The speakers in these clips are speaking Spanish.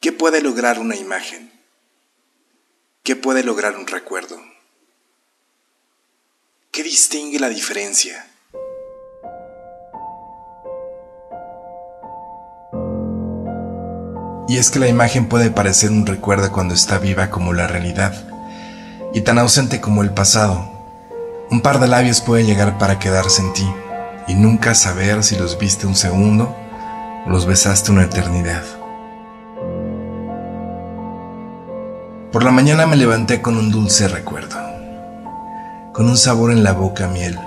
¿Qué puede lograr una imagen? ¿Qué puede lograr un recuerdo? ¿Qué distingue la diferencia? Y es que la imagen puede parecer un recuerdo cuando está viva como la realidad, y tan ausente como el pasado. Un par de labios puede llegar para quedarse en ti, y nunca saber si los viste un segundo los besaste una eternidad. Por la mañana me levanté con un dulce recuerdo, con un sabor en la boca miel,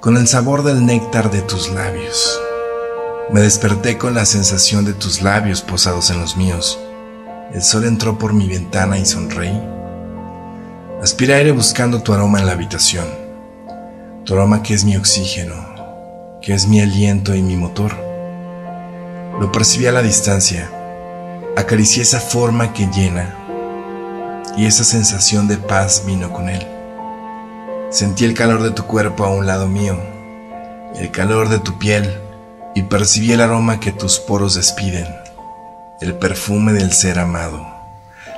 con el sabor del néctar de tus labios me desperté con la sensación de tus labios posados en los míos. El sol entró por mi ventana y sonreí. Aspiré aire buscando tu aroma en la habitación. Tu aroma que es mi oxígeno, que es mi aliento y mi motor. Lo percibí a la distancia. Acaricié esa forma que llena y esa sensación de paz vino con él. Sentí el calor de tu cuerpo a un lado mío, el calor de tu piel y percibí el aroma que tus poros despiden, el perfume del ser amado,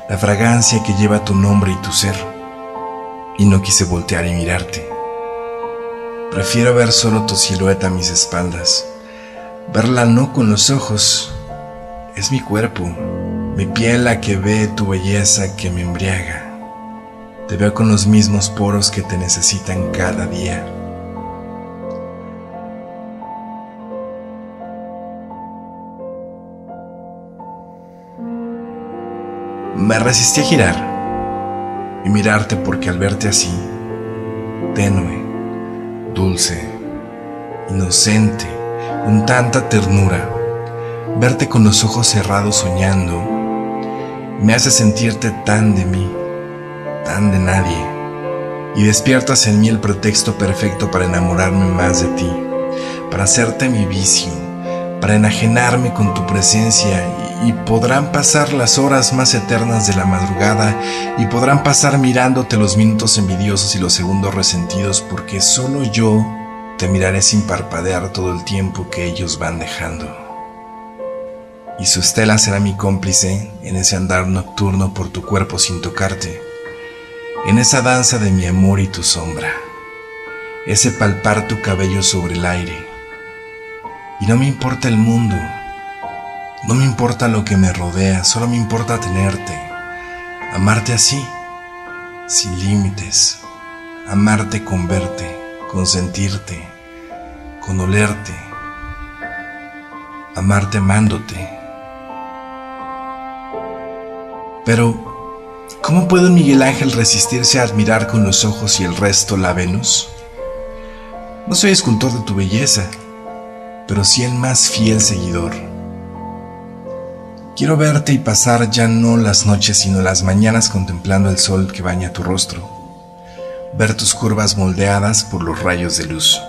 la fragancia que lleva tu nombre y tu ser. Y no quise voltear y mirarte. Prefiero ver solo tu silueta a mis espaldas, verla no con los ojos, es mi cuerpo, mi piel la que ve tu belleza que me embriaga. Te veo con los mismos poros que te necesitan cada día. Me resistí a girar y mirarte porque al verte así, tenue, dulce, inocente, con tanta ternura, verte con los ojos cerrados soñando, me hace sentirte tan de mí, tan de nadie, y despiertas en mí el pretexto perfecto para enamorarme más de ti, para hacerte mi vicio, para enajenarme con tu presencia. Y podrán pasar las horas más eternas de la madrugada y podrán pasar mirándote los minutos envidiosos y los segundos resentidos porque solo yo te miraré sin parpadear todo el tiempo que ellos van dejando. Y su estela será mi cómplice en ese andar nocturno por tu cuerpo sin tocarte, en esa danza de mi amor y tu sombra, ese palpar tu cabello sobre el aire. Y no me importa el mundo, no me importa lo que me rodea, solo me importa tenerte, amarte así, sin límites, amarte con verte, con sentirte, con olerte, amarte amándote. Pero, ¿cómo puede Miguel Ángel resistirse a admirar con los ojos y el resto la Venus? No soy escultor de tu belleza, pero sí el más fiel seguidor Quiero verte y pasar ya no las noches sino las mañanas contemplando el sol que baña tu rostro, ver tus curvas moldeadas por los rayos de luz.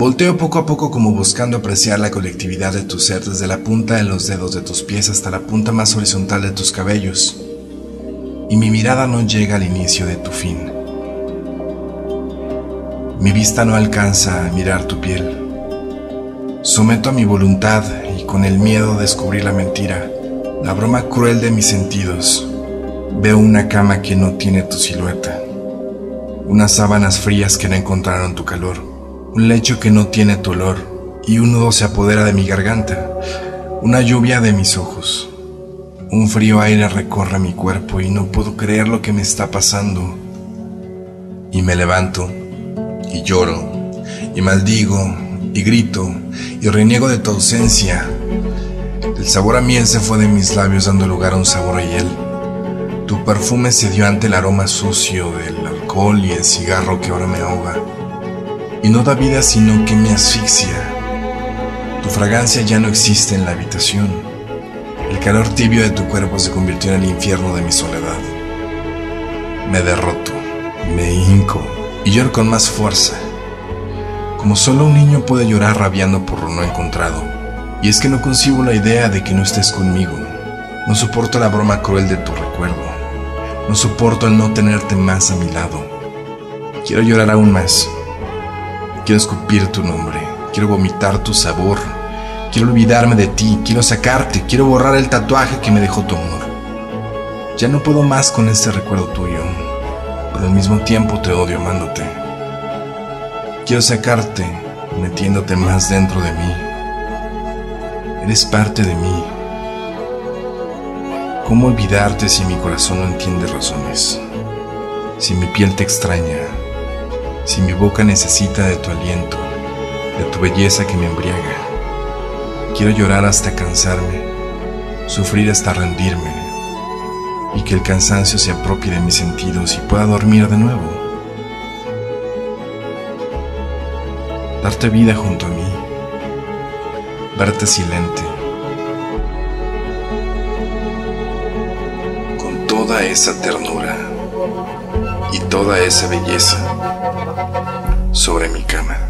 Volteo poco a poco como buscando apreciar la colectividad de tu ser desde la punta de los dedos de tus pies hasta la punta más horizontal de tus cabellos. Y mi mirada no llega al inicio de tu fin. Mi vista no alcanza a mirar tu piel. Someto a mi voluntad y con el miedo de descubrir la mentira, la broma cruel de mis sentidos. Veo una cama que no tiene tu silueta, unas sábanas frías que no encontraron tu calor un lecho que no tiene tu olor, y un nudo se apodera de mi garganta, una lluvia de mis ojos. Un frío aire recorre mi cuerpo y no puedo creer lo que me está pasando. Y me levanto, y lloro, y maldigo, y grito, y reniego de tu ausencia. El sabor a miel se fue de mis labios dando lugar a un sabor a hiel. Tu perfume se dio ante el aroma sucio del alcohol y el cigarro que ahora me ahoga y no da vida sino que me asfixia. Tu fragancia ya no existe en la habitación. El calor tibio de tu cuerpo se convirtió en el infierno de mi soledad. Me derroto, me hinco y lloro con más fuerza. Como solo un niño puede llorar rabiando por lo no encontrado. Y es que no concibo la idea de que no estés conmigo, No soporto la broma cruel de tu recuerdo. No soporto el no tenerte más a mi lado. Quiero llorar aún más. Quiero escupir tu nombre. Quiero vomitar tu sabor. Quiero olvidarme de ti. Quiero sacarte. Quiero borrar el tatuaje que me dejó tu amor. Ya no puedo más con este recuerdo tuyo, pero al mismo tiempo te odio amándote. Quiero sacarte metiéndote más dentro de mí. Eres parte de mí. ¿Cómo olvidarte si mi corazón no entiende razones? Si mi piel te extraña, si mi boca necesita de tu aliento, de tu belleza que me embriaga. Quiero llorar hasta cansarme, sufrir hasta rendirme, y que el cansancio se apropie de mis sentidos y pueda dormir de nuevo. Darte vida junto a mí, verte silente, con toda esa ternura y toda esa belleza sobre mi cama.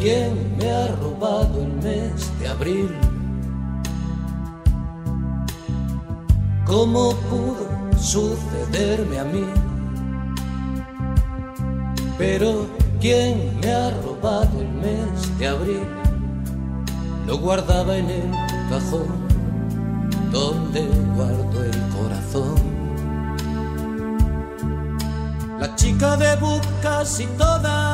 ¿Quién me ha robado el mes de abril? ¿Cómo pudo sucederme a mí? Pero ¿quién me ha robado el mes de abril? Lo guardaba en el cajón donde guardo el corazón. La chica de bucas y todas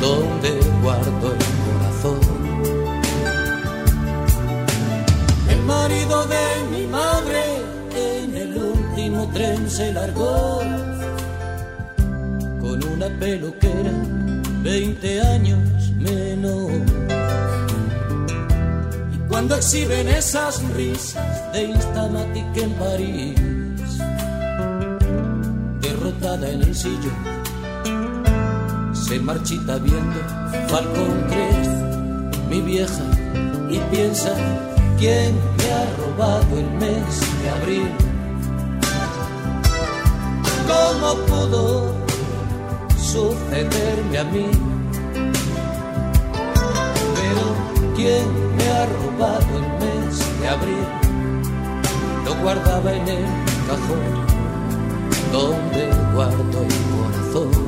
Donde guardo el corazón. El marido de mi madre en el último tren se largó con una peluquera 20 años menos. Y cuando exhiben esas risas de Instamatic en París en el sillón. Se marchita viendo Falcon Crest, mi vieja, y piensa quién me ha robado el mes de abril. ¿Cómo pudo sucederme a mí? Pero ¿quién me ha robado el mes de abril? Lo guardaba en el cajón donde guardo el corazón.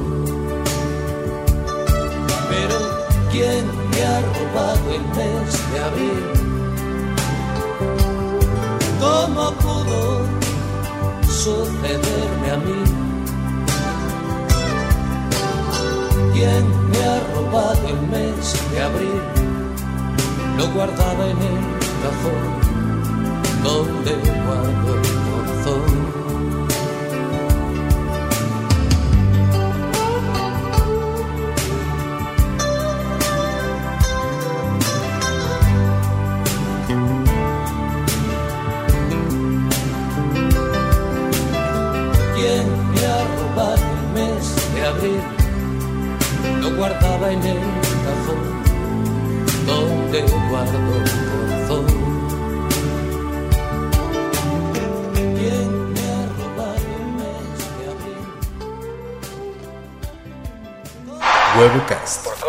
¿Quién me ha robado el mes de abril? ¿Cómo pudo sucederme a mí? ¿Quién me ha robado el mes de abril? Lo guardaba en el cajón donde guardo guardaba en el cajón donde guardo el corazón. ¿Quién me ha robado el mes de abril? Huevocast por